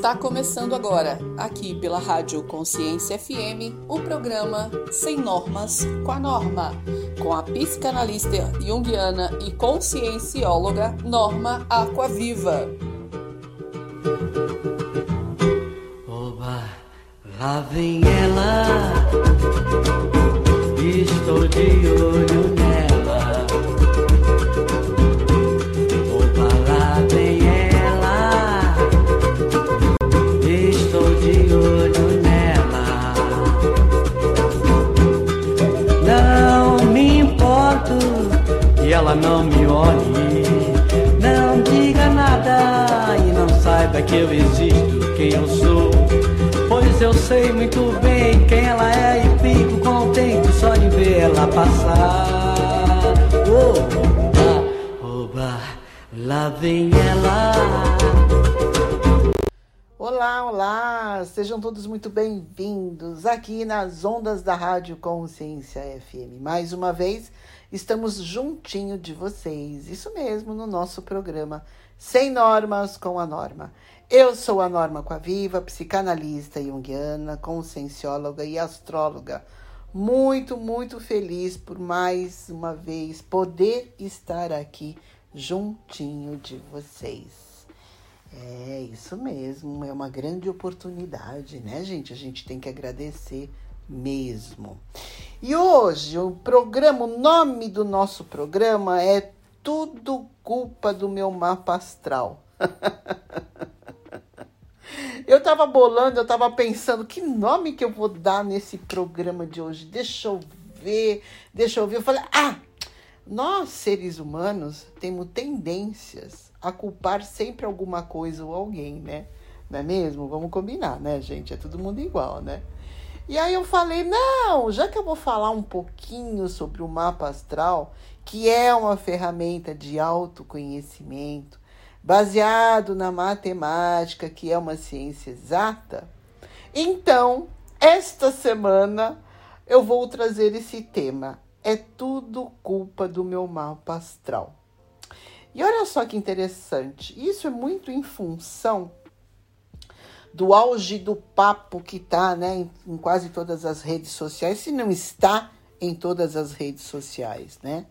Está começando agora, aqui pela Rádio Consciência FM, o programa Sem Normas com a Norma, com a psicanalista junguiana e consciencióloga Norma Aquaviva. Oba, lá vem ela, estou de olho nela. Ela não me olhe, não diga nada e não saiba que eu existo, quem eu sou. Pois eu sei muito bem quem ela é e fico contente só de ver ela passar. Oba, oba, lá vem ela. Olá, olá! Sejam todos muito bem-vindos aqui nas ondas da Rádio Consciência FM. Mais uma vez, estamos juntinho de vocês, isso mesmo, no nosso programa Sem Normas com a Norma. Eu sou a Norma Coaviva, psicanalista junguiana, consciencióloga e astróloga. Muito, muito feliz por mais uma vez poder estar aqui juntinho de vocês. É isso mesmo, é uma grande oportunidade, né, gente? A gente tem que agradecer mesmo. E hoje o programa, o nome do nosso programa é Tudo Culpa do Meu Mapa Astral. eu tava bolando, eu tava pensando que nome que eu vou dar nesse programa de hoje. Deixa eu ver, deixa eu ver. Eu falei, ah, nós seres humanos temos tendências a culpar sempre alguma coisa ou alguém, né? Não é mesmo? Vamos combinar, né, gente? É todo mundo igual, né? E aí eu falei, não, já que eu vou falar um pouquinho sobre o mapa astral, que é uma ferramenta de autoconhecimento, baseado na matemática, que é uma ciência exata, então, esta semana eu vou trazer esse tema. É tudo culpa do meu mapa astral. E olha só que interessante, isso é muito em função do auge do papo que está né, em, em, quase todas as redes sociais, se não está em todas as redes sociais, né?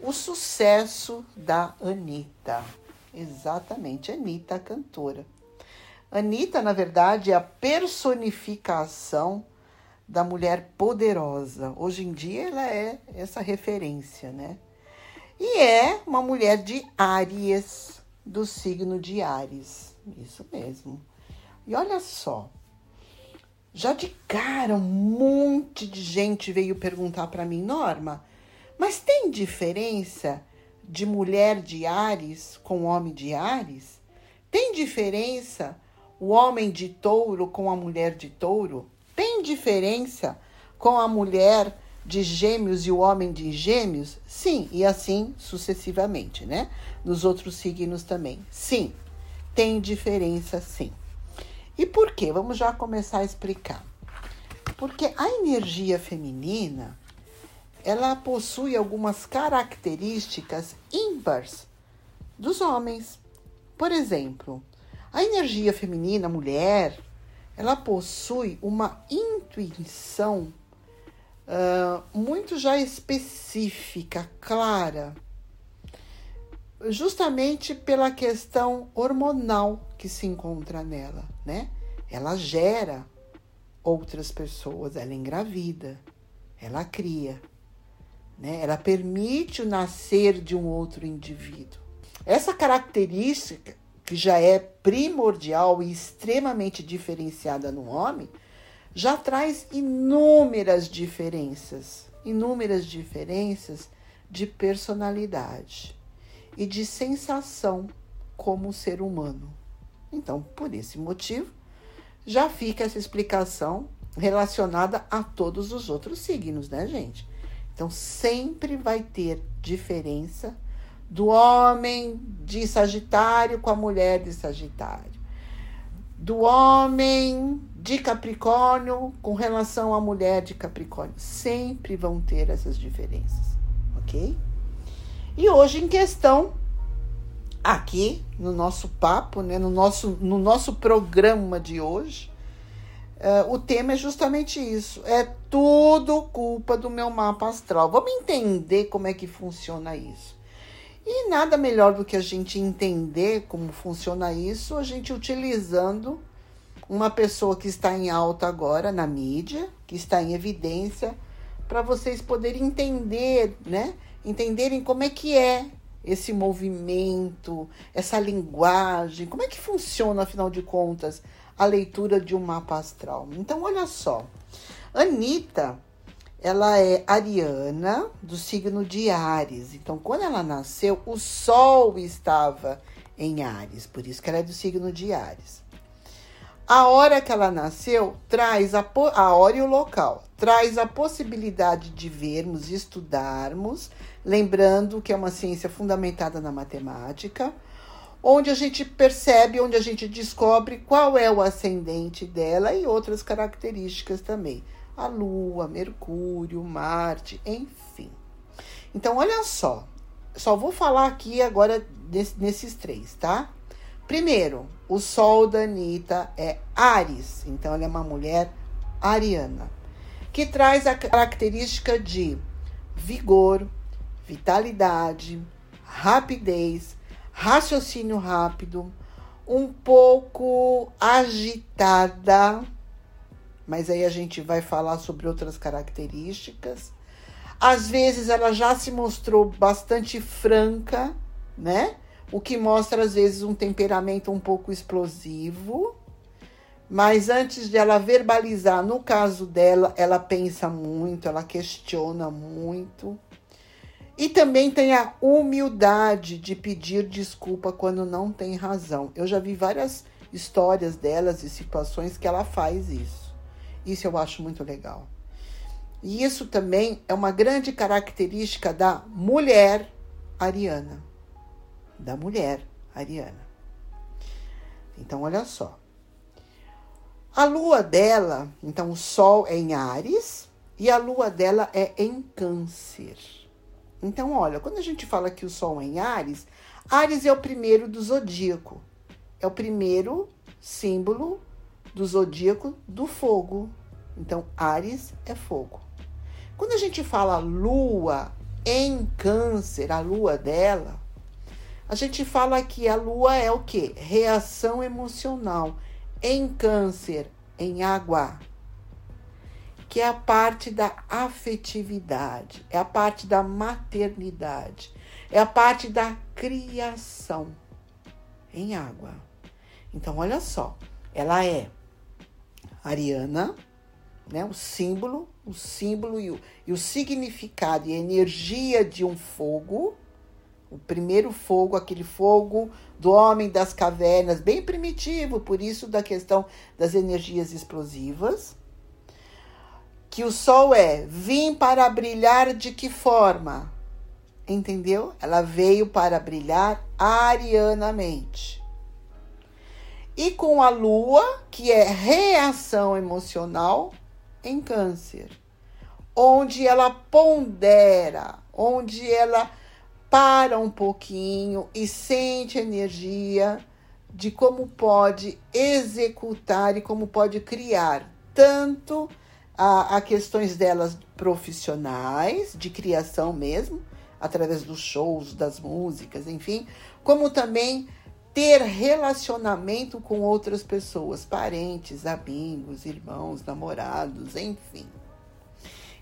O sucesso da Anitta. Exatamente, Anitta, cantora. Anitta, na verdade, é a personificação da mulher poderosa. Hoje em dia ela é essa referência, né? E é uma mulher de Áries, do signo de Áries. Isso mesmo. E olha só, já de cara um monte de gente veio perguntar para mim, Norma, mas tem diferença de mulher de Ares com homem de Ares? Tem diferença o homem de touro com a mulher de touro? Tem diferença com a mulher de gêmeos e o homem de gêmeos? Sim, e assim sucessivamente, né? Nos outros signos também. Sim, tem diferença sim. E por quê? Vamos já começar a explicar. Porque a energia feminina, ela possui algumas características ímpares dos homens. Por exemplo, a energia feminina, mulher, ela possui uma intuição uh, muito já específica, clara, justamente pela questão hormonal que se encontra nela, né? Ela gera outras pessoas, ela engravida, ela cria, né? Ela permite o nascer de um outro indivíduo. Essa característica que já é primordial e extremamente diferenciada no homem, já traz inúmeras diferenças, inúmeras diferenças de personalidade e de sensação como ser humano. Então, por esse motivo, já fica essa explicação relacionada a todos os outros signos, né, gente? Então, sempre vai ter diferença do homem de Sagitário com a mulher de Sagitário, do homem de Capricórnio com relação à mulher de Capricórnio. Sempre vão ter essas diferenças, ok? E hoje em questão, aqui no nosso papo, né, no, nosso, no nosso programa de hoje, uh, o tema é justamente isso. É tudo culpa do meu mapa astral. Vamos entender como é que funciona isso. E nada melhor do que a gente entender como funciona isso, a gente utilizando uma pessoa que está em alta agora na mídia, que está em evidência, para vocês poderem entender, né? Entenderem como é que é esse movimento, essa linguagem, como é que funciona, afinal de contas, a leitura de um mapa astral. Então, olha só, Anitta, ela é ariana do signo de Ares. Então, quando ela nasceu, o Sol estava em Ares, por isso que ela é do signo de Ares. A hora que ela nasceu traz a, a hora e o local, traz a possibilidade de vermos, estudarmos, lembrando que é uma ciência fundamentada na matemática, onde a gente percebe, onde a gente descobre qual é o ascendente dela e outras características também. A Lua, Mercúrio, Marte, enfim. Então, olha só. Só vou falar aqui agora nesses três, tá? Primeiro, o sol da Anitta é Ares, então ela é uma mulher ariana, que traz a característica de vigor, vitalidade, rapidez, raciocínio rápido, um pouco agitada, mas aí a gente vai falar sobre outras características. Às vezes ela já se mostrou bastante franca, né? O que mostra às vezes um temperamento um pouco explosivo. Mas antes de ela verbalizar, no caso dela, ela pensa muito, ela questiona muito. E também tem a humildade de pedir desculpa quando não tem razão. Eu já vi várias histórias delas e situações que ela faz isso. Isso eu acho muito legal. E isso também é uma grande característica da mulher ariana da mulher ariana. Então, olha só. A lua dela, então o sol é em Ares e a lua dela é em Câncer. Então, olha, quando a gente fala que o sol é em Ares, Ares é o primeiro do zodíaco. É o primeiro símbolo do zodíaco do fogo. Então, Ares é fogo. Quando a gente fala lua em Câncer, a lua dela, a gente fala que a lua é o que? Reação emocional. Em câncer, em água, que é a parte da afetividade, é a parte da maternidade, é a parte da criação em água. Então, olha só, ela é ariana, né? O símbolo, o símbolo e o, e o significado e a energia de um fogo o primeiro fogo, aquele fogo do homem das cavernas, bem primitivo, por isso da questão das energias explosivas. Que o sol é vim para brilhar de que forma? Entendeu? Ela veio para brilhar arianamente. E com a lua, que é reação emocional em câncer, onde ela pondera, onde ela para um pouquinho e sente a energia de como pode executar e como pode criar tanto a, a questões delas profissionais, de criação mesmo, através dos shows, das músicas, enfim, como também ter relacionamento com outras pessoas, parentes, amigos, irmãos, namorados, enfim.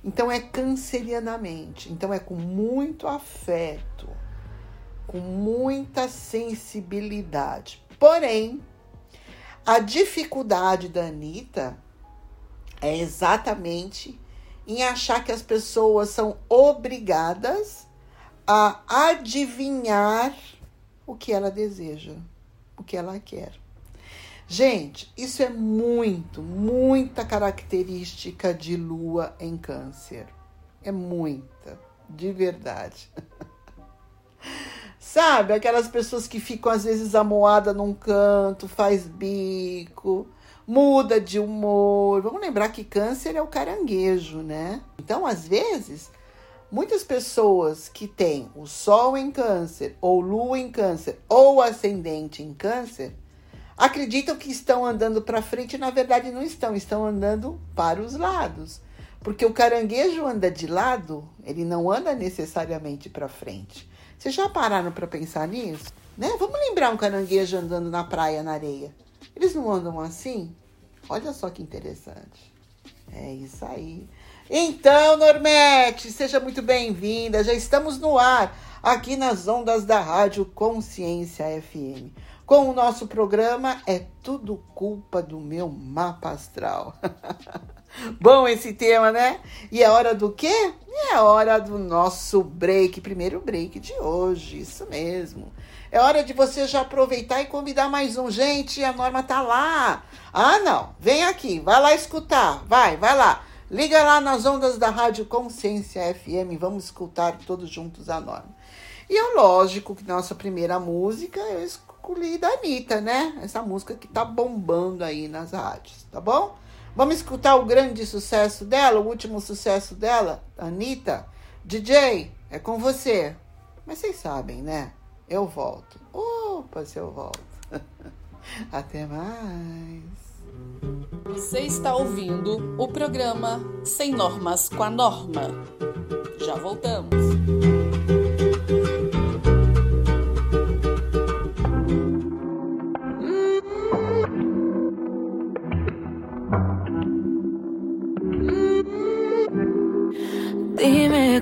Então é cancerianamente, então é com muito afeto, com muita sensibilidade. Porém, a dificuldade da Anitta é exatamente em achar que as pessoas são obrigadas a adivinhar o que ela deseja, o que ela quer. Gente, isso é muito, muita característica de lua em câncer. É muita, de verdade. Sabe, aquelas pessoas que ficam às vezes amoadas num canto, faz bico, muda de humor. Vamos lembrar que câncer é o caranguejo, né? Então, às vezes, Muitas pessoas que têm o Sol em Câncer, ou Lua em Câncer, ou Ascendente em Câncer, acreditam que estão andando para frente na verdade não estão, estão andando para os lados. Porque o caranguejo anda de lado, ele não anda necessariamente para frente. Vocês já pararam para pensar nisso? Né? Vamos lembrar um caranguejo andando na praia, na areia. Eles não andam assim? Olha só que interessante. É isso aí. Então, Normete, seja muito bem-vinda. Já estamos no ar, aqui nas ondas da Rádio Consciência FM. Com o nosso programa É Tudo Culpa do Meu Mapa Astral. Bom esse tema, né? E é hora do quê? É hora do nosso break, primeiro break de hoje, isso mesmo. É hora de você já aproveitar e convidar mais um. Gente, a Norma tá lá. Ah, não. Vem aqui, vai lá escutar. Vai, vai lá. Liga lá nas ondas da Rádio Consciência FM, vamos escutar todos juntos a norma. E é lógico que nossa primeira música eu escolhi da Anitta, né? Essa música que tá bombando aí nas rádios, tá bom? Vamos escutar o grande sucesso dela, o último sucesso dela, Anitta. DJ, é com você. Mas vocês sabem, né? Eu volto. Opa, se eu volto. Até mais. Você está ouvindo o programa Sem Normas com a Norma. Já voltamos.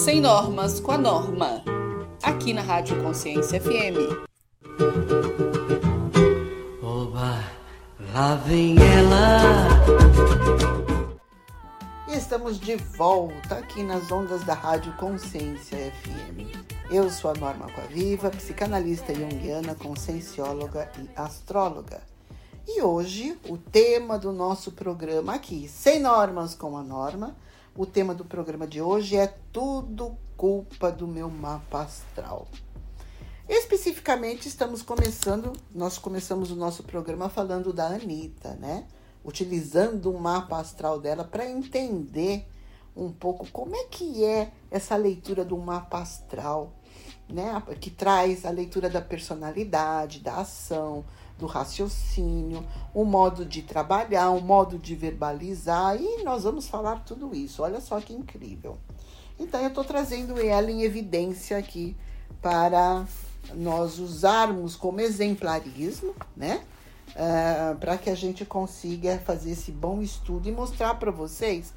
Sem normas com a norma, aqui na Rádio Consciência FM. Oba, lá vem ela. estamos de volta aqui nas ondas da Rádio Consciência FM. Eu sou a Norma Coaviva, psicanalista junguiana, consciencióloga e astróloga. E hoje o tema do nosso programa aqui, Sem Normas com a Norma, o tema do programa de hoje é Tudo culpa do meu mapa astral. Especificamente, estamos começando, nós começamos o nosso programa falando da Anitta, né? Utilizando o mapa astral dela para entender um pouco como é que é essa leitura do mapa astral, né? Que traz a leitura da personalidade, da ação, do raciocínio, o modo de trabalhar, o modo de verbalizar, e nós vamos falar tudo isso. Olha só que incrível. Então, eu estou trazendo ela em evidência aqui para nós usarmos como exemplarismo, né? Uh, para que a gente consiga fazer esse bom estudo e mostrar para vocês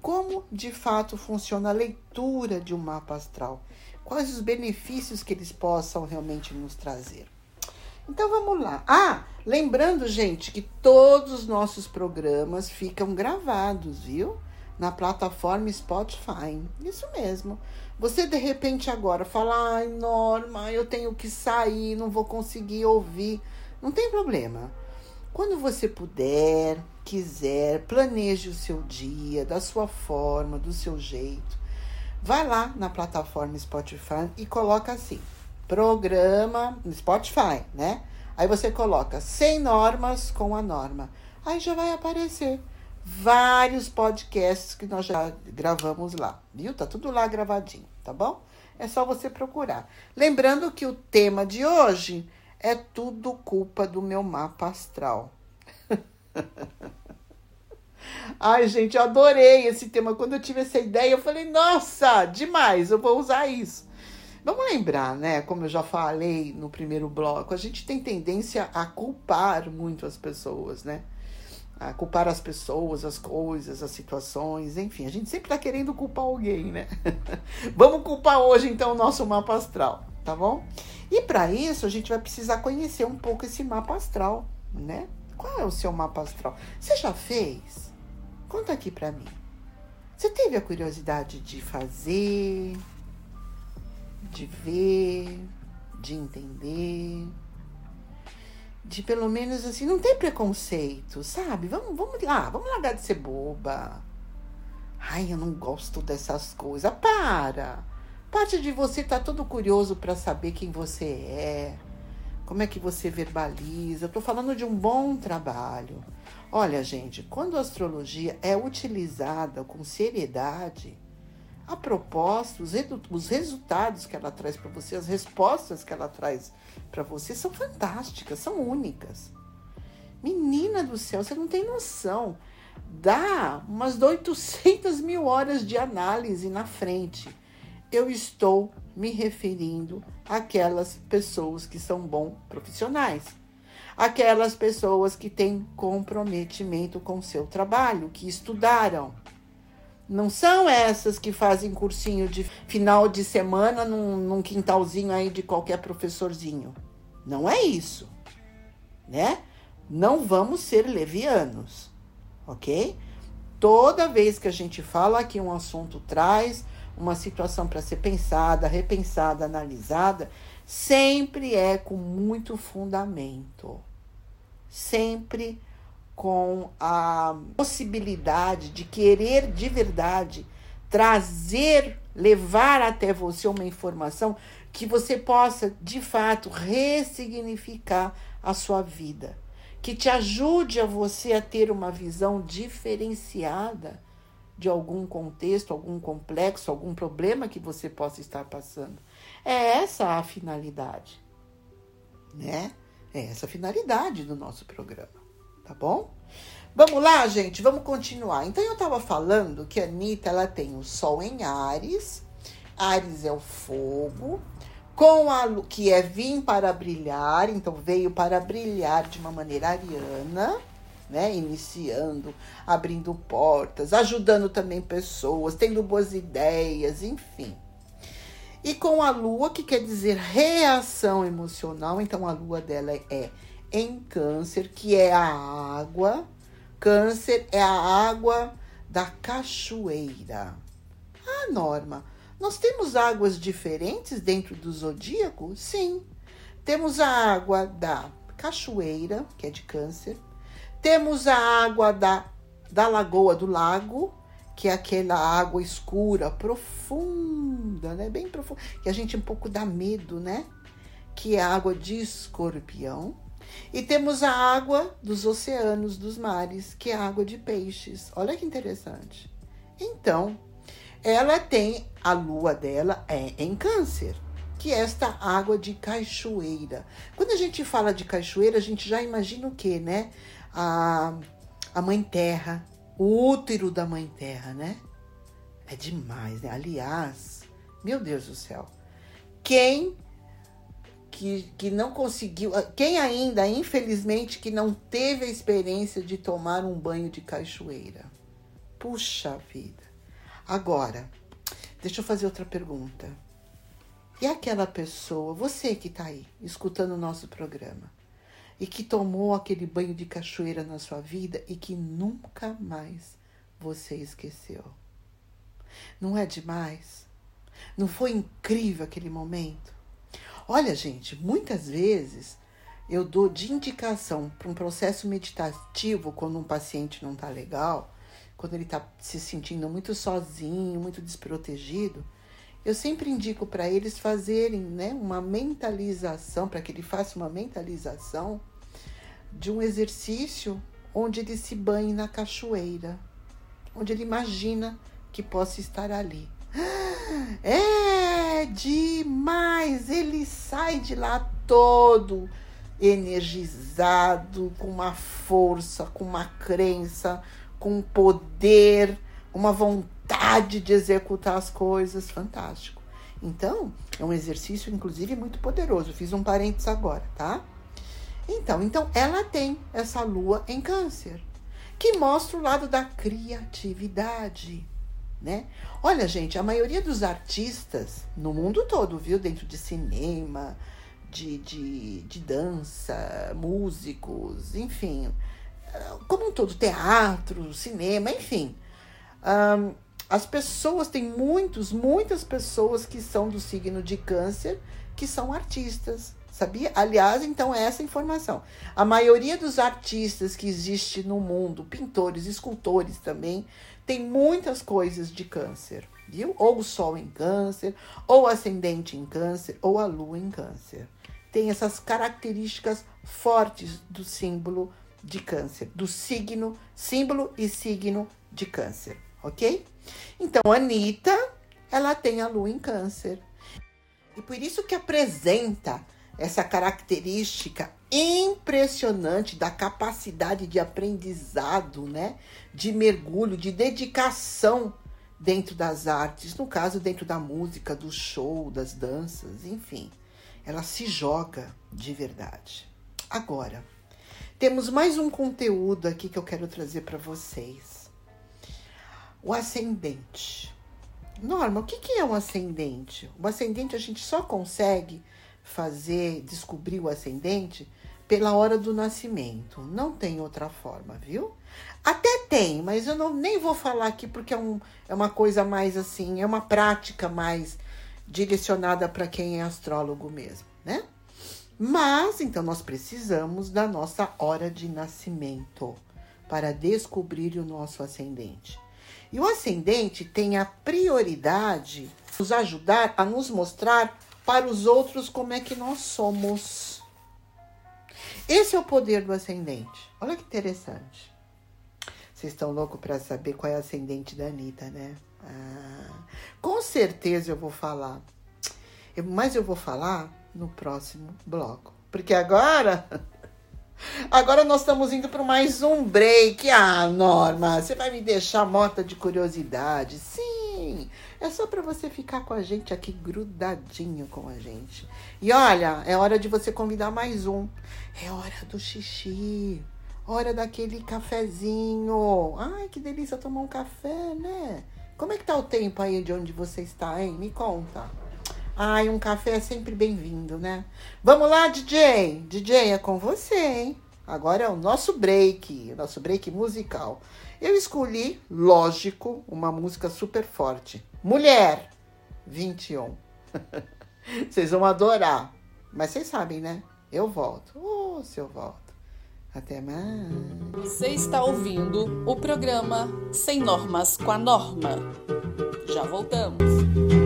como de fato funciona a leitura de um mapa astral, quais os benefícios que eles possam realmente nos trazer. Então vamos lá. Ah, lembrando, gente, que todos os nossos programas ficam gravados, viu? Na plataforma Spotify. Isso mesmo. Você de repente agora fala, ai, Norma, eu tenho que sair, não vou conseguir ouvir. Não tem problema. Quando você puder, quiser, planeje o seu dia da sua forma, do seu jeito. Vai lá na plataforma Spotify e coloca assim: programa no Spotify, né? Aí você coloca sem normas com a norma. Aí já vai aparecer vários podcasts que nós já gravamos lá, viu? Tá tudo lá gravadinho, tá bom? É só você procurar. Lembrando que o tema de hoje é tudo culpa do meu mapa astral. Ai, gente, eu adorei esse tema. Quando eu tive essa ideia, eu falei, nossa, demais, eu vou usar isso. Vamos lembrar, né? Como eu já falei no primeiro bloco, a gente tem tendência a culpar muito as pessoas, né? A culpar as pessoas, as coisas, as situações, enfim, a gente sempre tá querendo culpar alguém, né? Vamos culpar hoje então o nosso mapa astral, tá bom? E para isso a gente vai precisar conhecer um pouco esse mapa astral, né? Qual é o seu mapa astral? Você já fez? Conta aqui para mim. Você teve a curiosidade de fazer? De ver, de entender, de pelo menos assim, não tem preconceito, sabe? Vamos, vamos lá, vamos largar de ser boba. Ai, eu não gosto dessas coisas. Para! Parte de você tá todo curioso para saber quem você é, como é que você verbaliza. Eu tô falando de um bom trabalho. Olha, gente, quando a astrologia é utilizada com seriedade, a proposta, os, os resultados que ela traz para você, as respostas que ela traz para você são fantásticas, são únicas. Menina do céu, você não tem noção. Dá umas 800 mil horas de análise na frente. Eu estou me referindo àquelas pessoas que são bons profissionais, aquelas pessoas que têm comprometimento com o seu trabalho, que estudaram não são essas que fazem cursinho de final de semana num, num quintalzinho aí de qualquer professorzinho. Não é isso, né? Não vamos ser levianos, ok? Toda vez que a gente fala que um assunto traz uma situação para ser pensada, repensada, analisada, sempre é com muito fundamento. Sempre com a possibilidade de querer de verdade trazer, levar até você uma informação que você possa de fato ressignificar a sua vida, que te ajude a você a ter uma visão diferenciada de algum contexto, algum complexo, algum problema que você possa estar passando. É essa a finalidade, né? É essa a finalidade do nosso programa tá bom? Vamos lá, gente, vamos continuar. Então, eu estava falando que a Anitta, ela tem o Sol em Ares, Ares é o fogo, com a que é vir para brilhar, então veio para brilhar de uma maneira ariana, né? Iniciando, abrindo portas, ajudando também pessoas, tendo boas ideias, enfim. E com a lua, que quer dizer reação emocional, então a lua dela é em câncer, que é a água. Câncer é a água da cachoeira. Ah, Norma, nós temos águas diferentes dentro do zodíaco? Sim. Temos a água da cachoeira, que é de câncer. Temos a água da, da lagoa do lago, que é aquela água escura, profunda, né? Bem profunda, que a gente um pouco dá medo, né? Que é a água de escorpião. E temos a água dos oceanos, dos mares, que é água de peixes. Olha que interessante. Então, ela tem a lua dela é em câncer, que é esta água de cachoeira. Quando a gente fala de cachoeira, a gente já imagina o quê, né? A, a mãe terra, o útero da mãe terra, né? É demais, né? Aliás, meu Deus do céu. Quem que, que não conseguiu, quem ainda, infelizmente, que não teve a experiência de tomar um banho de cachoeira? Puxa vida. Agora, deixa eu fazer outra pergunta. E aquela pessoa, você que está aí, escutando o nosso programa, e que tomou aquele banho de cachoeira na sua vida e que nunca mais você esqueceu? Não é demais? Não foi incrível aquele momento? Olha, gente, muitas vezes eu dou de indicação para um processo meditativo quando um paciente não está legal quando ele está se sentindo muito sozinho, muito desprotegido, eu sempre indico para eles fazerem né, uma mentalização, para que ele faça uma mentalização de um exercício onde ele se banhe na cachoeira, onde ele imagina que possa estar ali. É demais! Ele sai de lá todo energizado, com uma força, com uma crença, com poder, uma vontade de executar as coisas, fantástico. Então, é um exercício, inclusive, muito poderoso. Fiz um parênteses agora, tá? Então, então, ela tem essa lua em câncer, que mostra o lado da criatividade, né? Olha, gente, a maioria dos artistas no mundo todo, viu? Dentro de cinema, de, de, de dança, músicos, enfim, como um todo, teatro, cinema, enfim. Um, as pessoas, tem muitos, muitas pessoas que são do signo de câncer que são artistas, sabia? Aliás, então, é essa informação. A maioria dos artistas que existe no mundo, pintores, escultores também, tem muitas coisas de câncer, viu? Ou o sol em câncer, ou ascendente em câncer, ou a lua em câncer. Tem essas características fortes do símbolo de câncer, do signo, símbolo e signo de câncer, ok? Então, Anitta, ela tem a lua em câncer. E por isso que apresenta essa característica impressionante da capacidade de aprendizado, né? De mergulho, de dedicação dentro das artes, no caso, dentro da música, do show, das danças, enfim. Ela se joga de verdade. Agora, temos mais um conteúdo aqui que eu quero trazer para vocês. O ascendente. Norma, o que, é um ascendente? O ascendente a gente só consegue fazer, descobrir o ascendente pela hora do nascimento. Não tem outra forma, viu? Até tem, mas eu não, nem vou falar aqui porque é, um, é uma coisa mais assim, é uma prática mais direcionada para quem é astrólogo mesmo, né? Mas então nós precisamos da nossa hora de nascimento para descobrir o nosso ascendente. E o ascendente tem a prioridade de nos ajudar a nos mostrar para os outros como é que nós somos. Esse é o poder do ascendente. Olha que interessante. Vocês estão loucos para saber qual é o ascendente da Anitta, né? Ah, com certeza eu vou falar. mas eu vou falar no próximo bloco. Porque agora. Agora nós estamos indo para mais um break. Ah, Norma, você vai me deixar morta de curiosidade. Sim, é só para você ficar com a gente aqui grudadinho com a gente. E olha, é hora de você convidar mais um. É hora do xixi. Hora daquele cafezinho. Ai, que delícia tomar um café, né? Como é que tá o tempo aí de onde você está, hein? Me conta. Ai, um café é sempre bem-vindo, né? Vamos lá, DJ? DJ, é com você, hein? Agora é o nosso break, o nosso break musical. Eu escolhi, lógico, uma música super forte. Mulher 21. vocês vão adorar. Mas vocês sabem, né? Eu volto. Oh, se eu volto. Até mais. Você está ouvindo o programa Sem Normas com a Norma. Já voltamos.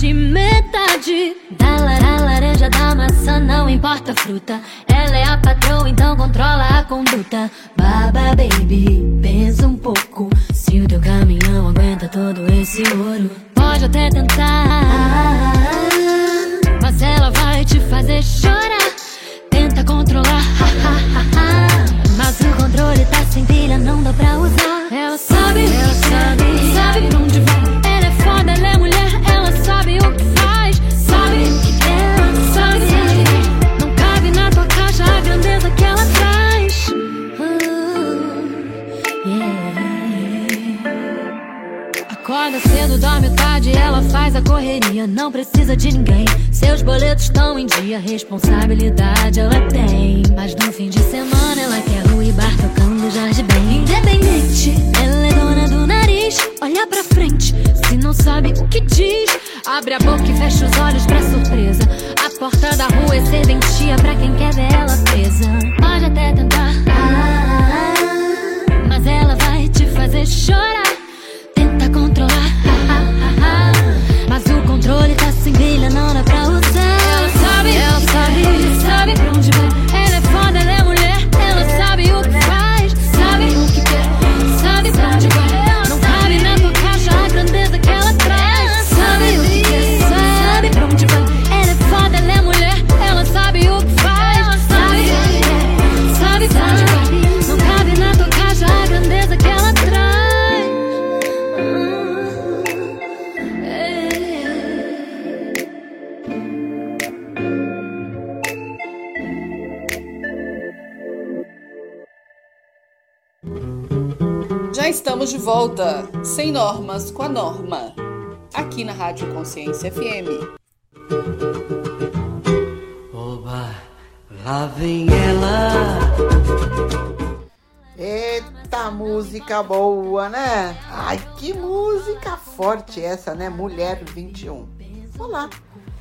De metade. Da lara, laranja, da maçã, não importa a fruta. Ela é a patroa, então controla a conduta. Baba, baby, pensa um pouco. Se o teu caminhão aguenta todo esse ouro, pode até tentar. Mas ela vai te fazer chorar. Tenta controlar. Mas o controle tá sem pilha, ela faz a correria. Não precisa de ninguém. Seus boletos estão em dia, responsabilidade ela tem. Mas no fim de semana ela quer rua e bar tocando bem. Independente, ela é dona do nariz. Olha pra frente, se não sabe o que diz. Abre a boca e fecha os olhos pra surpresa. A porta da rua é serventia pra quem quer ver ela presa. Pode até tentar, ah, mas ela vai te fazer chorar. Volta, sem normas com a norma, aqui na Rádio Consciência FM. Oba, lá vem ela. Eita, música boa, né? Ai, que música forte essa, né? Mulher 21. Olá,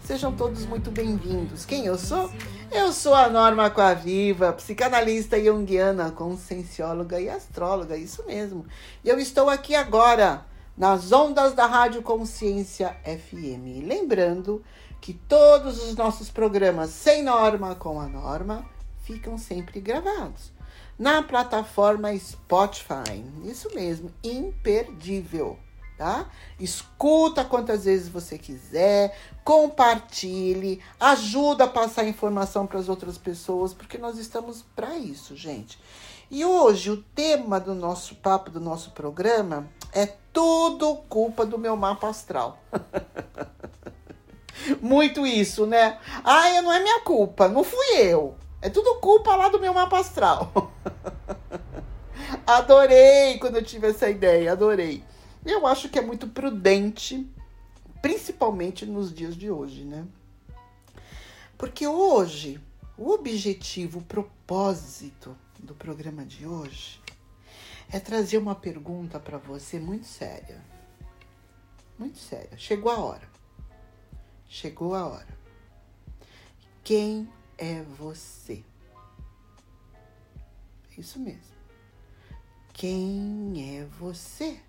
sejam todos muito bem-vindos. Quem eu sou? Eu sou a Norma Coaviva, psicanalista junguiana, consciencióloga e astróloga, isso mesmo. E eu estou aqui agora nas ondas da Rádio Consciência FM. Lembrando que todos os nossos programas sem norma com a norma ficam sempre gravados na plataforma Spotify. Isso mesmo, imperdível, tá? Escuta quantas vezes você quiser, compartilhe, ajuda a passar informação para as outras pessoas, porque nós estamos para isso, gente. E hoje o tema do nosso papo, do nosso programa, é tudo culpa do meu mapa astral. Muito isso, né? Ah, não é minha culpa, não fui eu. É tudo culpa lá do meu mapa astral. adorei quando eu tive essa ideia, adorei. Eu acho que é muito prudente, principalmente nos dias de hoje, né? Porque hoje, o objetivo, o propósito do programa de hoje é trazer uma pergunta para você muito séria. Muito séria. Chegou a hora. Chegou a hora. Quem é você? Isso mesmo. Quem é você?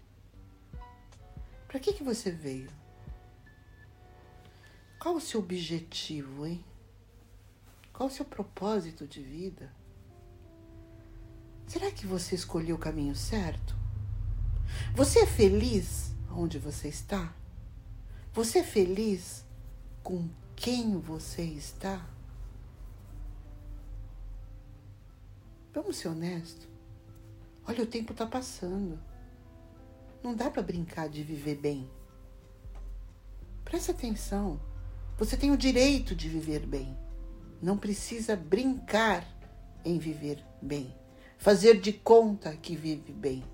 Para que, que você veio? Qual o seu objetivo, hein? Qual o seu propósito de vida? Será que você escolheu o caminho certo? Você é feliz onde você está? Você é feliz com quem você está? Vamos ser honestos. Olha, o tempo está passando. Não dá para brincar de viver bem. Presta atenção. Você tem o direito de viver bem. Não precisa brincar em viver bem. Fazer de conta que vive bem.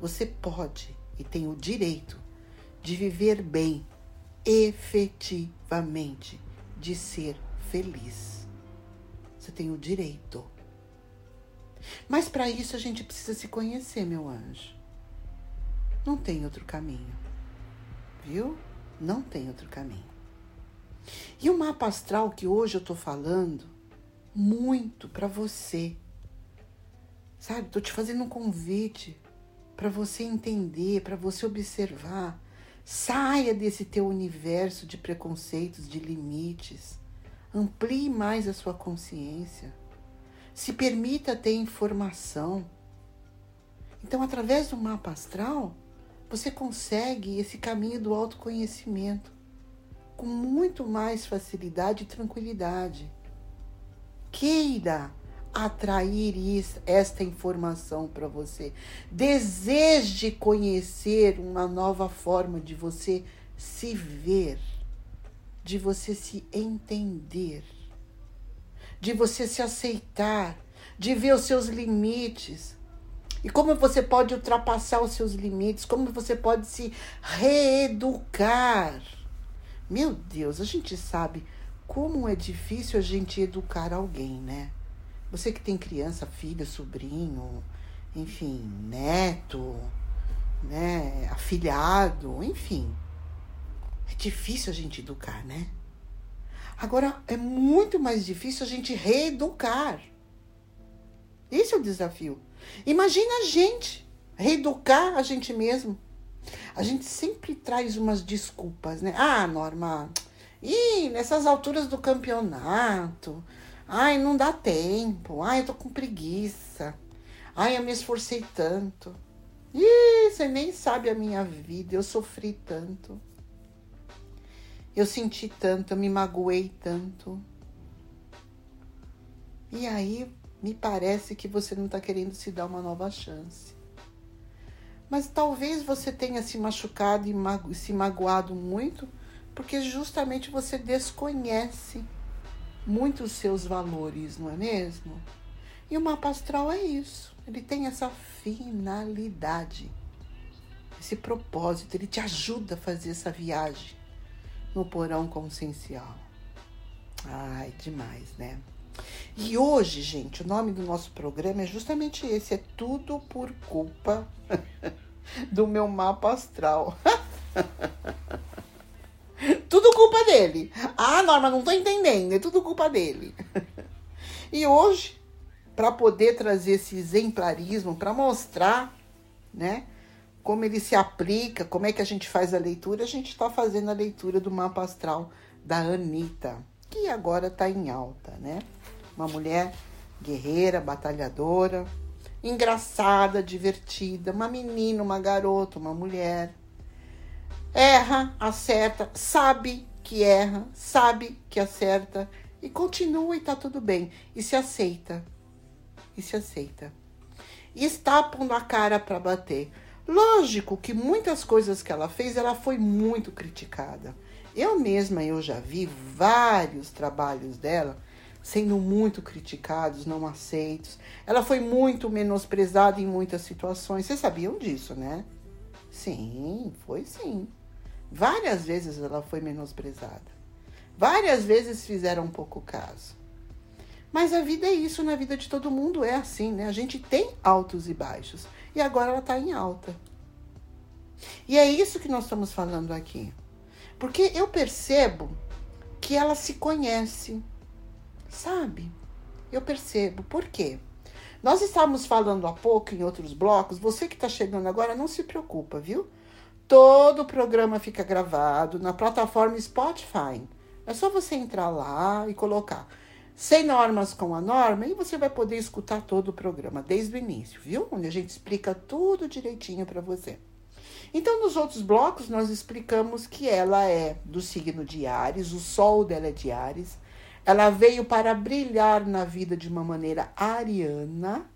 Você pode e tem o direito de viver bem, efetivamente, de ser feliz. Você tem o direito. Mas para isso a gente precisa se conhecer, meu anjo. Não tem outro caminho. Viu? Não tem outro caminho. E o mapa astral que hoje eu tô falando, muito para você. Sabe? Tô te fazendo um convite para você entender, para você observar. Saia desse teu universo de preconceitos, de limites. Amplie mais a sua consciência. Se permita ter informação. Então, através do mapa astral, você consegue esse caminho do autoconhecimento com muito mais facilidade e tranquilidade. Queira atrair isso, esta informação para você. Deseje conhecer uma nova forma de você se ver, de você se entender de você se aceitar, de ver os seus limites. E como você pode ultrapassar os seus limites, como você pode se reeducar. Meu Deus, a gente sabe como é difícil a gente educar alguém, né? Você que tem criança, filho, sobrinho, enfim, neto, né, afilhado, enfim. É difícil a gente educar, né? Agora, é muito mais difícil a gente reeducar. Esse é o desafio. Imagina a gente reeducar a gente mesmo. A gente sempre traz umas desculpas, né? Ah, Norma, e nessas alturas do campeonato, ai, não dá tempo, ai, eu tô com preguiça, ai, eu me esforcei tanto. Ih, você nem sabe a minha vida, eu sofri tanto. Eu senti tanto, eu me magoei tanto. E aí me parece que você não está querendo se dar uma nova chance. Mas talvez você tenha se machucado e mago se magoado muito porque justamente você desconhece muito os seus valores, não é mesmo? E o mapa astral é isso. Ele tem essa finalidade, esse propósito. Ele te ajuda a fazer essa viagem no porão consciencial. Ai, demais, né? E hoje, gente, o nome do nosso programa é justamente esse: é tudo por culpa do meu mapa astral. tudo culpa dele. Ah, Norma, não tô entendendo, é tudo culpa dele. e hoje, para poder trazer esse exemplarismo, para mostrar, né, como ele se aplica, como é que a gente faz a leitura, a gente está fazendo a leitura do mapa astral da Anitta, que agora está em alta, né? Uma mulher guerreira, batalhadora, engraçada, divertida, uma menina, uma garota, uma mulher. Erra, acerta, sabe que erra, sabe que acerta e continua e tá tudo bem. E se aceita. E se aceita. E está pondo a cara para bater. Lógico que muitas coisas que ela fez, ela foi muito criticada. Eu mesma, eu já vi vários trabalhos dela sendo muito criticados, não aceitos. Ela foi muito menosprezada em muitas situações. Vocês sabiam disso, né? Sim, foi sim. Várias vezes ela foi menosprezada. Várias vezes fizeram pouco caso. Mas a vida é isso, na vida de todo mundo é assim, né? A gente tem altos e baixos e agora ela está em alta. E é isso que nós estamos falando aqui. Porque eu percebo que ela se conhece, sabe? Eu percebo. Por quê? Nós estávamos falando há pouco em outros blocos. Você que está chegando agora, não se preocupa, viu? Todo o programa fica gravado na plataforma Spotify. É só você entrar lá e colocar sem normas com a norma, e você vai poder escutar todo o programa desde o início, viu? Onde a gente explica tudo direitinho para você. Então, nos outros blocos, nós explicamos que ela é do signo de Ares, o sol dela é de Ares. Ela veio para brilhar na vida de uma maneira ariana,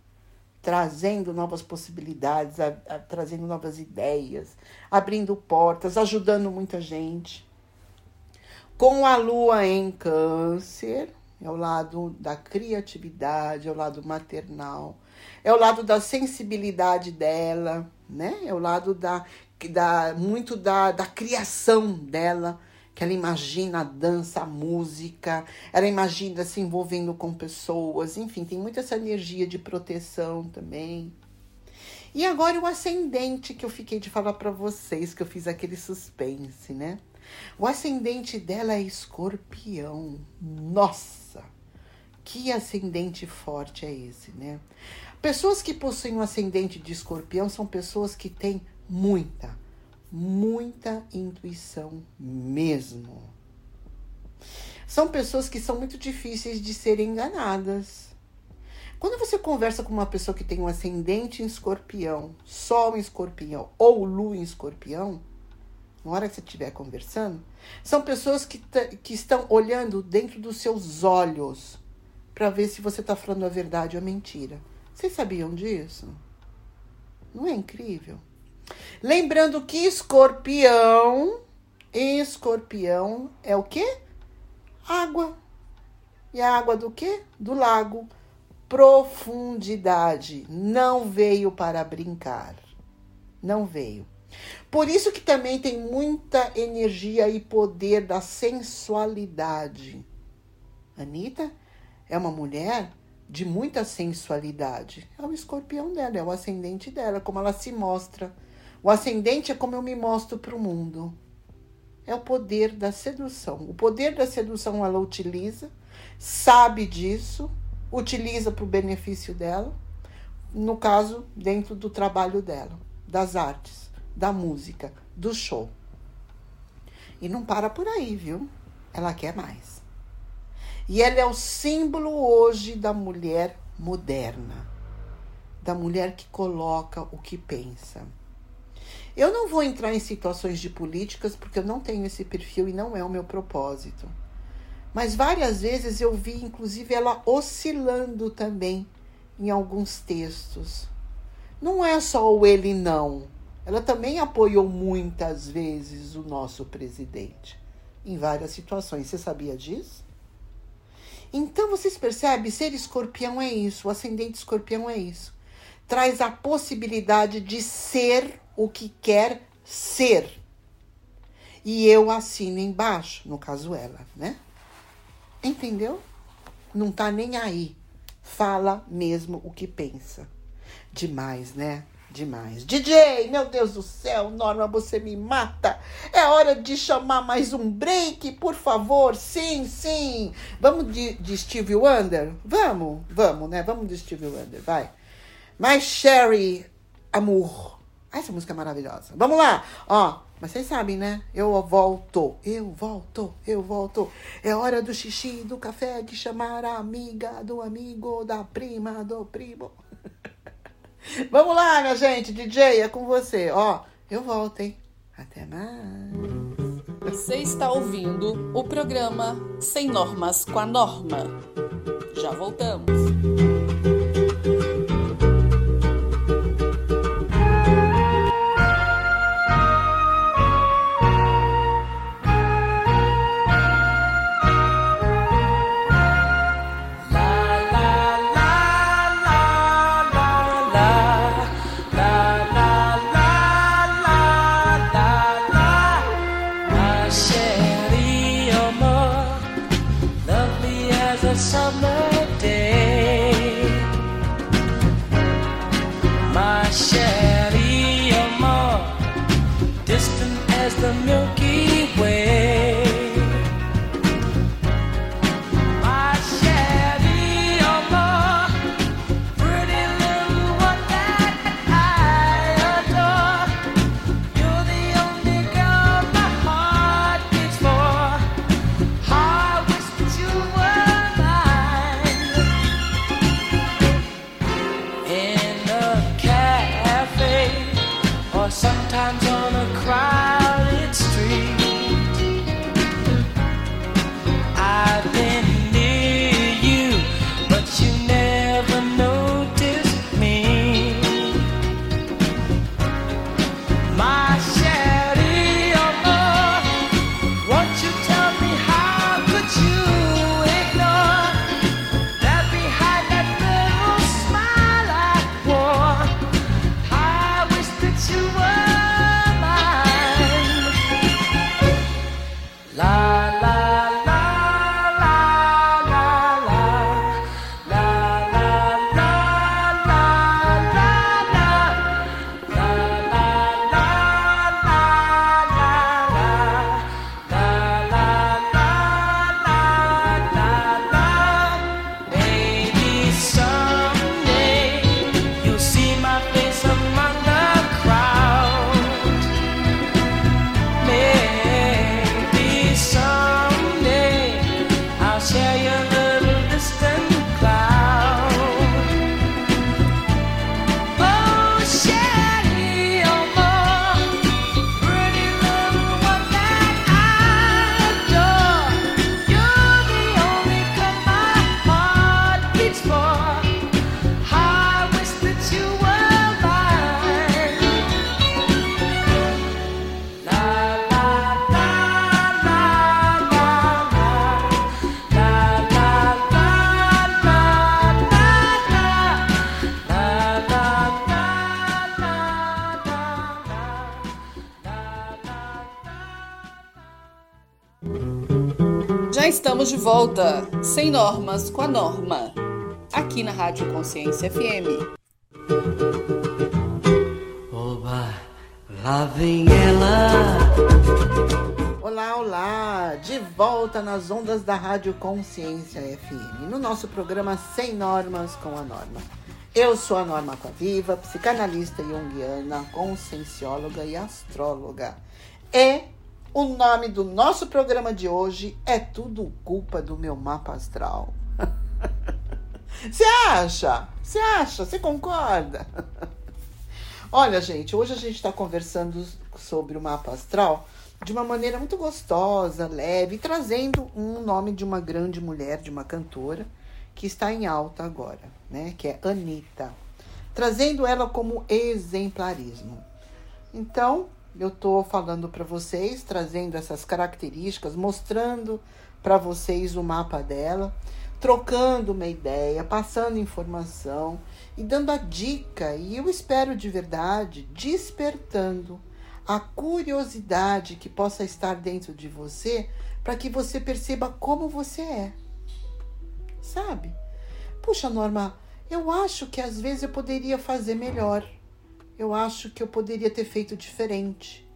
trazendo novas possibilidades, a, a, trazendo novas ideias, abrindo portas, ajudando muita gente. Com a lua em Câncer, é o lado da criatividade, é o lado maternal, é o lado da sensibilidade dela, né? É o lado da, da muito da, da criação dela, que ela imagina a dança, a música, ela imagina se envolvendo com pessoas, enfim, tem muita essa energia de proteção também. E agora o ascendente que eu fiquei de falar para vocês, que eu fiz aquele suspense, né? O ascendente dela é escorpião. Nossa! Que ascendente forte é esse, né? Pessoas que possuem um ascendente de escorpião são pessoas que têm muita, muita intuição mesmo. São pessoas que são muito difíceis de serem enganadas. Quando você conversa com uma pessoa que tem um ascendente em escorpião, sol em escorpião ou lua em escorpião, na hora que você estiver conversando, são pessoas que, que estão olhando dentro dos seus olhos para ver se você está falando a verdade ou a mentira. Vocês sabiam disso? Não é incrível? Lembrando que escorpião, escorpião é o quê? Água. E a água do quê? Do lago. Profundidade. Não veio para brincar. Não veio. Por isso que também tem muita energia e poder da sensualidade. Anitta é uma mulher de muita sensualidade. É o escorpião dela, é o ascendente dela, como ela se mostra. O ascendente é como eu me mostro para o mundo. É o poder da sedução. O poder da sedução ela utiliza, sabe disso, utiliza para o benefício dela, no caso, dentro do trabalho dela, das artes, da música, do show. E não para por aí, viu? Ela quer mais. E ela é o símbolo hoje da mulher moderna, da mulher que coloca o que pensa. Eu não vou entrar em situações de políticas porque eu não tenho esse perfil e não é o meu propósito. Mas várias vezes eu vi, inclusive, ela oscilando também em alguns textos. Não é só o ele não. Ela também apoiou muitas vezes o nosso presidente em várias situações. Você sabia disso? Então vocês percebem, ser escorpião é isso, o ascendente escorpião é isso. Traz a possibilidade de ser o que quer ser. E eu assino embaixo, no caso ela, né? Entendeu? Não tá nem aí. Fala mesmo o que pensa. Demais, né? Demais. DJ, meu Deus do céu, Norma, você me mata. É hora de chamar mais um break, por favor. Sim, sim. Vamos de, de Steve Wonder? Vamos, vamos, né? Vamos de Steve Wonder, vai. My Sherry Amour. Essa música é maravilhosa. Vamos lá. Ó, mas vocês sabem, né? Eu volto, eu volto, eu volto. É hora do xixi, do café, de chamar a amiga, do amigo, da prima, do primo. Vamos lá, minha gente. DJ, é com você. Ó, eu volto, hein? Até mais. Você está ouvindo o programa Sem Normas com a Norma. Já voltamos. Volta, sem normas com a norma, aqui na Rádio Consciência FM. Oba, lá vem ela. Olá, olá! De volta nas ondas da Rádio Consciência FM, no nosso programa Sem Normas com a Norma. Eu sou a Norma Coaviva, psicanalista junguiana, consciencióloga e astróloga. E o nome do nosso programa de hoje é Tudo Culpa do Meu Mapa Astral. Você acha? Você acha? Você concorda? Olha, gente, hoje a gente está conversando sobre o mapa astral de uma maneira muito gostosa, leve, trazendo um nome de uma grande mulher, de uma cantora que está em alta agora, né? Que é Anitta. Trazendo ela como exemplarismo. Então, eu estou falando para vocês, trazendo essas características, mostrando para vocês o mapa dela, trocando uma ideia, passando informação e dando a dica. E eu espero de verdade despertando a curiosidade que possa estar dentro de você para que você perceba como você é. Sabe? Puxa, Norma, eu acho que às vezes eu poderia fazer melhor. Eu acho que eu poderia ter feito diferente.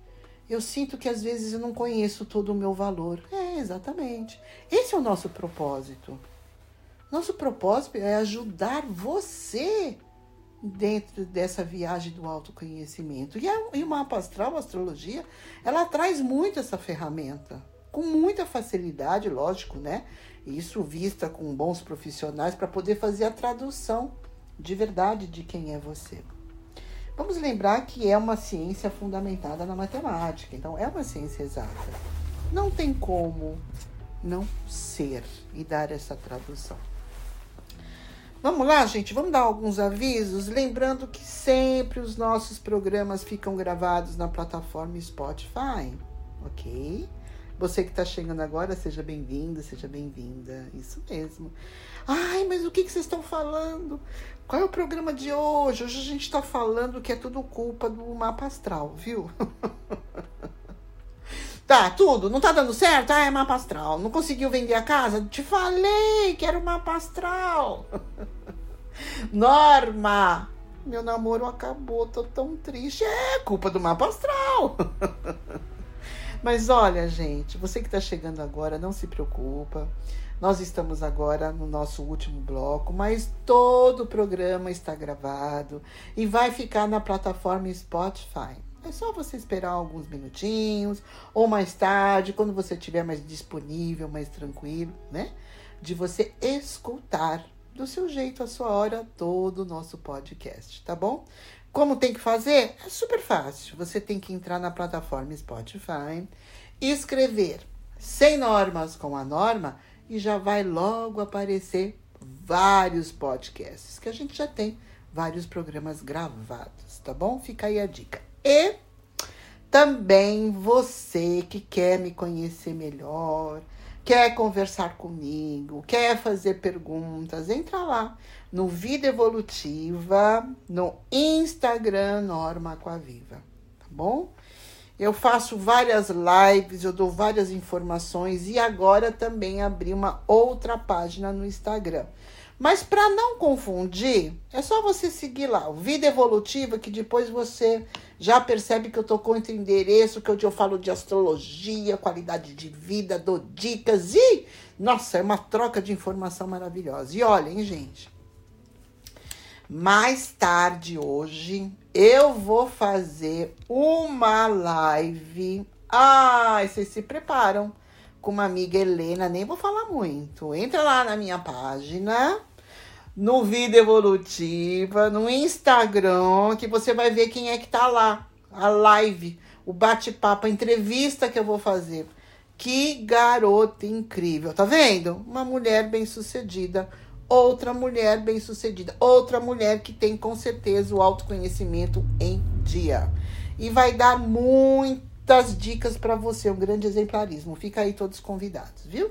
Eu sinto que às vezes eu não conheço todo o meu valor. É, exatamente. Esse é o nosso propósito. Nosso propósito é ajudar você dentro dessa viagem do autoconhecimento. E, a, e o mapa astral, a astrologia, ela traz muito essa ferramenta. Com muita facilidade, lógico, né? Isso vista com bons profissionais para poder fazer a tradução de verdade de quem é você. Vamos lembrar que é uma ciência fundamentada na matemática, então é uma ciência exata. Não tem como não ser e dar essa tradução. Vamos lá, gente, vamos dar alguns avisos, lembrando que sempre os nossos programas ficam gravados na plataforma Spotify, ok? Você que está chegando agora, seja bem-vindo, seja bem-vinda. Isso mesmo. Ai, mas o que, que vocês estão falando? Qual é o programa de hoje? Hoje a gente está falando que é tudo culpa do mapa astral, viu? tá, tudo. Não tá dando certo? Ah, é mapa astral. Não conseguiu vender a casa? Te falei que era o mapa astral. Norma, meu namoro acabou, tô tão triste. É culpa do mapa astral. Mas olha, gente, você que está chegando agora, não se preocupa. Nós estamos agora no nosso último bloco, mas todo o programa está gravado e vai ficar na plataforma Spotify. É só você esperar alguns minutinhos ou mais tarde, quando você estiver mais disponível, mais tranquilo, né? De você escutar do seu jeito, a sua hora, todo o nosso podcast, tá bom? Como tem que fazer? É super fácil. Você tem que entrar na plataforma Spotify, escrever sem normas com a norma e já vai logo aparecer vários podcasts, que a gente já tem vários programas gravados, tá bom? Fica aí a dica. E também você que quer me conhecer melhor, quer conversar comigo, quer fazer perguntas, entra lá no Vida Evolutiva, no Instagram Norma Aquaviva, tá bom? Eu faço várias lives, eu dou várias informações e agora também abri uma outra página no Instagram. Mas para não confundir, é só você seguir lá, o Vida Evolutiva, que depois você já percebe que eu tô com outro endereço, que onde eu falo de astrologia, qualidade de vida, dou dicas e, nossa, é uma troca de informação maravilhosa. E olhem, gente, mais tarde hoje eu vou fazer uma live. Ai, vocês se preparam com uma amiga Helena, nem vou falar muito. Entra lá na minha página, no Vida Evolutiva, no Instagram, que você vai ver quem é que tá lá. A live, o bate-papo, a entrevista que eu vou fazer. Que garota incrível, tá vendo? Uma mulher bem-sucedida outra mulher bem-sucedida, outra mulher que tem com certeza o autoconhecimento em dia. E vai dar muitas dicas para você, um grande exemplarismo. Fica aí todos convidados, viu?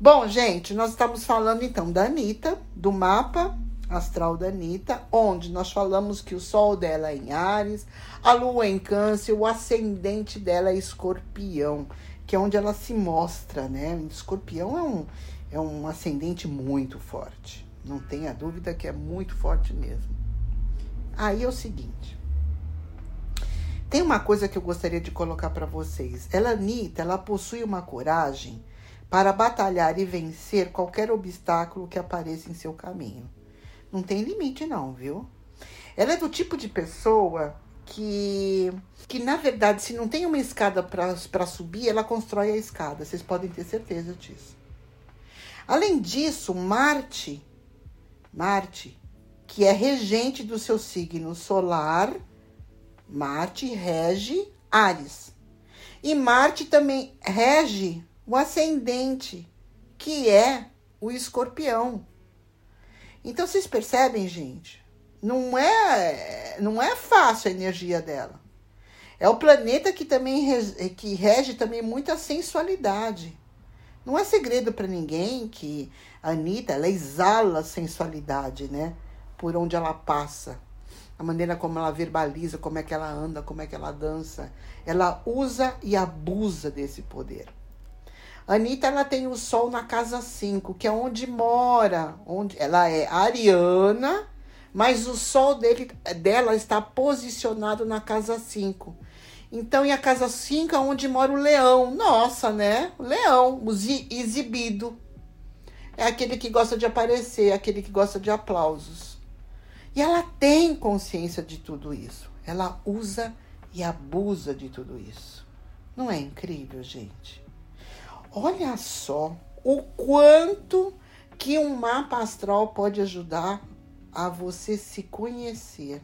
Bom, gente, nós estamos falando então da Anitta, do mapa astral da Anitta, onde nós falamos que o sol dela é em Ares, a lua é em Câncer, o ascendente dela é Escorpião. que é onde ela se mostra, né? Escorpião é um, é um ascendente muito forte. Não tenha dúvida que é muito forte mesmo. Aí é o seguinte. Tem uma coisa que eu gostaria de colocar para vocês. Ela, Anitta, ela possui uma coragem para batalhar e vencer qualquer obstáculo que apareça em seu caminho. Não tem limite, não, viu? Ela é do tipo de pessoa que, que na verdade, se não tem uma escada para subir, ela constrói a escada. Vocês podem ter certeza disso. Além disso, Marte, Marte, que é regente do seu signo solar, Marte rege Ares. E Marte também rege o ascendente, que é o escorpião. Então vocês percebem, gente? Não é, não é fácil a energia dela. É o planeta que também que rege também muita sensualidade. Não é segredo para ninguém que a Anitta ela exala sensualidade, né? Por onde ela passa. A maneira como ela verbaliza, como é que ela anda, como é que ela dança. Ela usa e abusa desse poder. A Anitta ela tem o sol na casa 5, que é onde mora. onde Ela é ariana, mas o sol dele, dela está posicionado na casa 5. Então, em a casa 5 é onde mora o leão. Nossa, né? O leão, o exibido. É aquele que gosta de aparecer, é aquele que gosta de aplausos. E ela tem consciência de tudo isso. Ela usa e abusa de tudo isso. Não é incrível, gente? Olha só o quanto que um mapa astral pode ajudar a você se conhecer.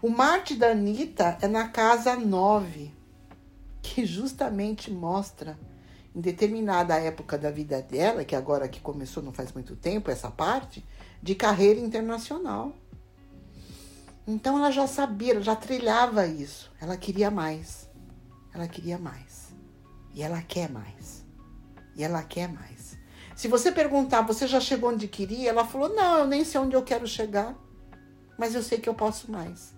O Marte da Anitta é na casa 9, que justamente mostra, em determinada época da vida dela, que agora que começou não faz muito tempo, essa parte, de carreira internacional. Então ela já sabia, ela já trilhava isso. Ela queria mais. Ela queria mais. E ela quer mais. E ela quer mais. Se você perguntar, você já chegou onde queria? Ela falou: Não, eu nem sei onde eu quero chegar, mas eu sei que eu posso mais.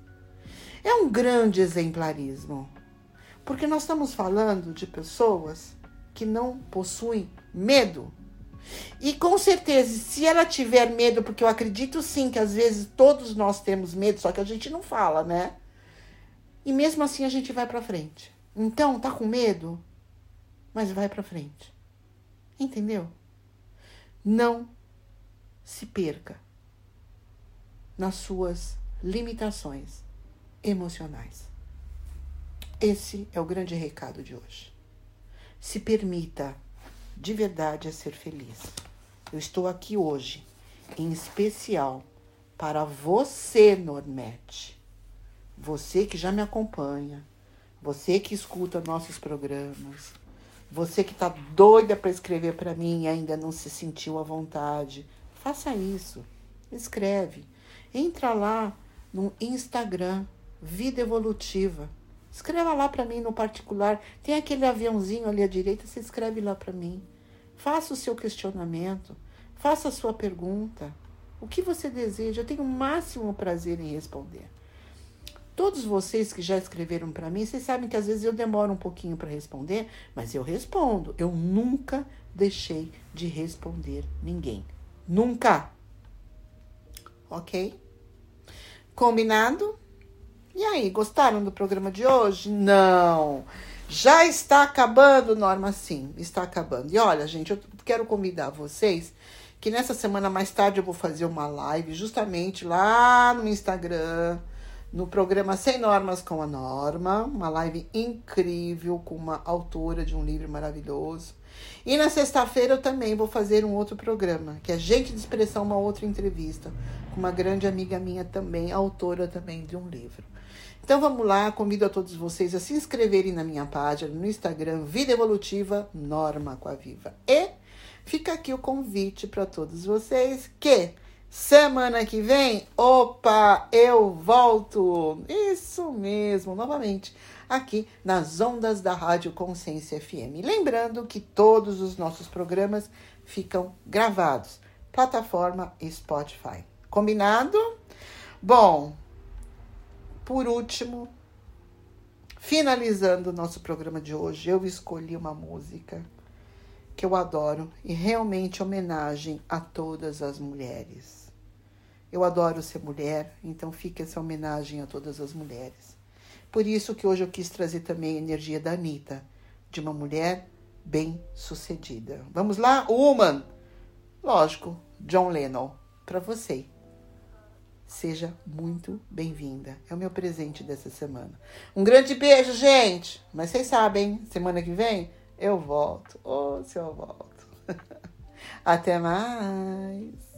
É um grande exemplarismo, porque nós estamos falando de pessoas que não possuem medo. E com certeza, se ela tiver medo, porque eu acredito sim que às vezes todos nós temos medo, só que a gente não fala, né? E mesmo assim a gente vai para frente. Então, tá com medo? Mas vai para frente. Entendeu? Não se perca nas suas limitações emocionais. Esse é o grande recado de hoje. Se permita de verdade a ser feliz. Eu estou aqui hoje, em especial, para você, Normete. Você que já me acompanha, você que escuta nossos programas, você que está doida para escrever para mim e ainda não se sentiu à vontade, faça isso. Escreve. Entra lá no Instagram Vida evolutiva. Escreva lá para mim no particular. Tem aquele aviãozinho ali à direita, você escreve lá para mim. Faça o seu questionamento, faça a sua pergunta. O que você deseja? Eu tenho o máximo prazer em responder. Todos vocês que já escreveram para mim, vocês sabem que às vezes eu demoro um pouquinho para responder, mas eu respondo. Eu nunca deixei de responder ninguém. Nunca. Ok? Combinado? E aí, gostaram do programa de hoje? Não. Já está acabando, Norma? Sim, está acabando. E olha, gente, eu quero convidar vocês que nessa semana mais tarde eu vou fazer uma live justamente lá no Instagram, no programa Sem Normas com a Norma, uma live incrível com uma autora de um livro maravilhoso. E na sexta-feira eu também vou fazer um outro programa, que é Gente de Expressão, uma outra entrevista, com uma grande amiga minha também, autora também de um livro. Então vamos lá, convido a todos vocês a se inscreverem na minha página no Instagram Vida Evolutiva Norma com a Viva. E fica aqui o convite para todos vocês que semana que vem, opa, eu volto. Isso mesmo, novamente, aqui nas ondas da Rádio Consciência FM. Lembrando que todos os nossos programas ficam gravados, plataforma Spotify. Combinado? Bom, por último, finalizando o nosso programa de hoje, eu escolhi uma música que eu adoro e realmente homenagem a todas as mulheres. Eu adoro ser mulher, então fica essa homenagem a todas as mulheres. Por isso que hoje eu quis trazer também a energia da Anitta, de uma mulher bem sucedida. Vamos lá? Woman! Lógico, John Lennon, para você. Seja muito bem-vinda. É o meu presente dessa semana. Um grande beijo, gente! Mas vocês sabem, semana que vem eu volto. Ou oh, se eu volto. Até mais!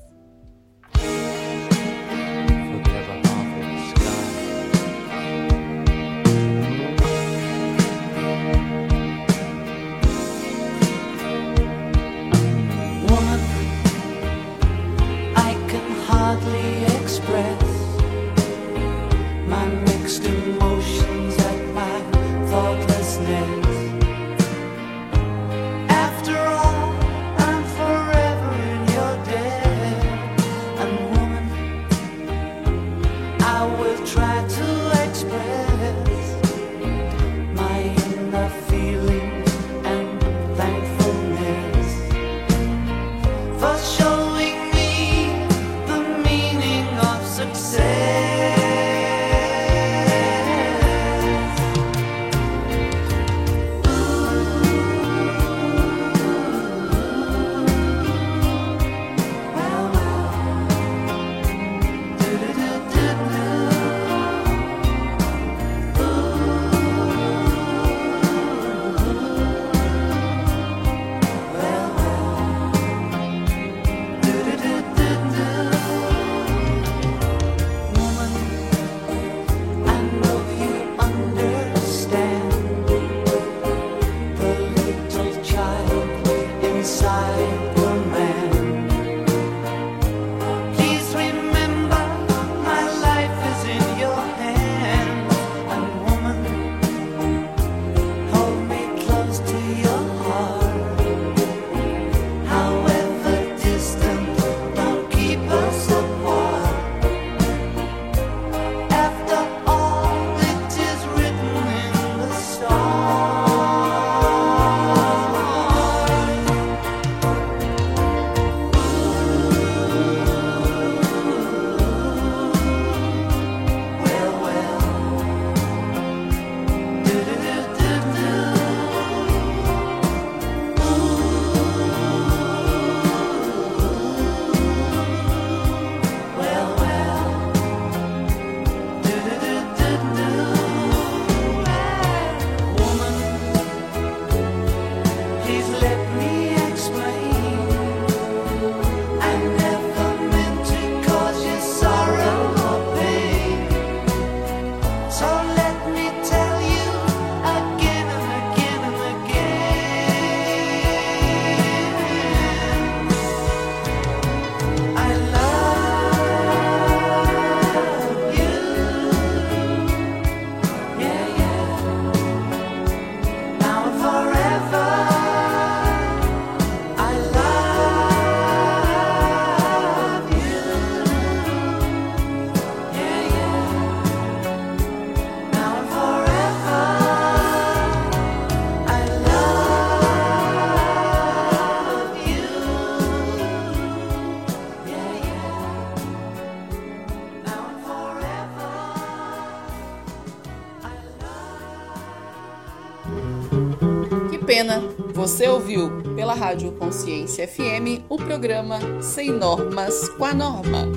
Você ouviu pela Rádio Consciência FM o programa Sem Normas com a Norma.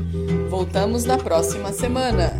Voltamos na próxima semana.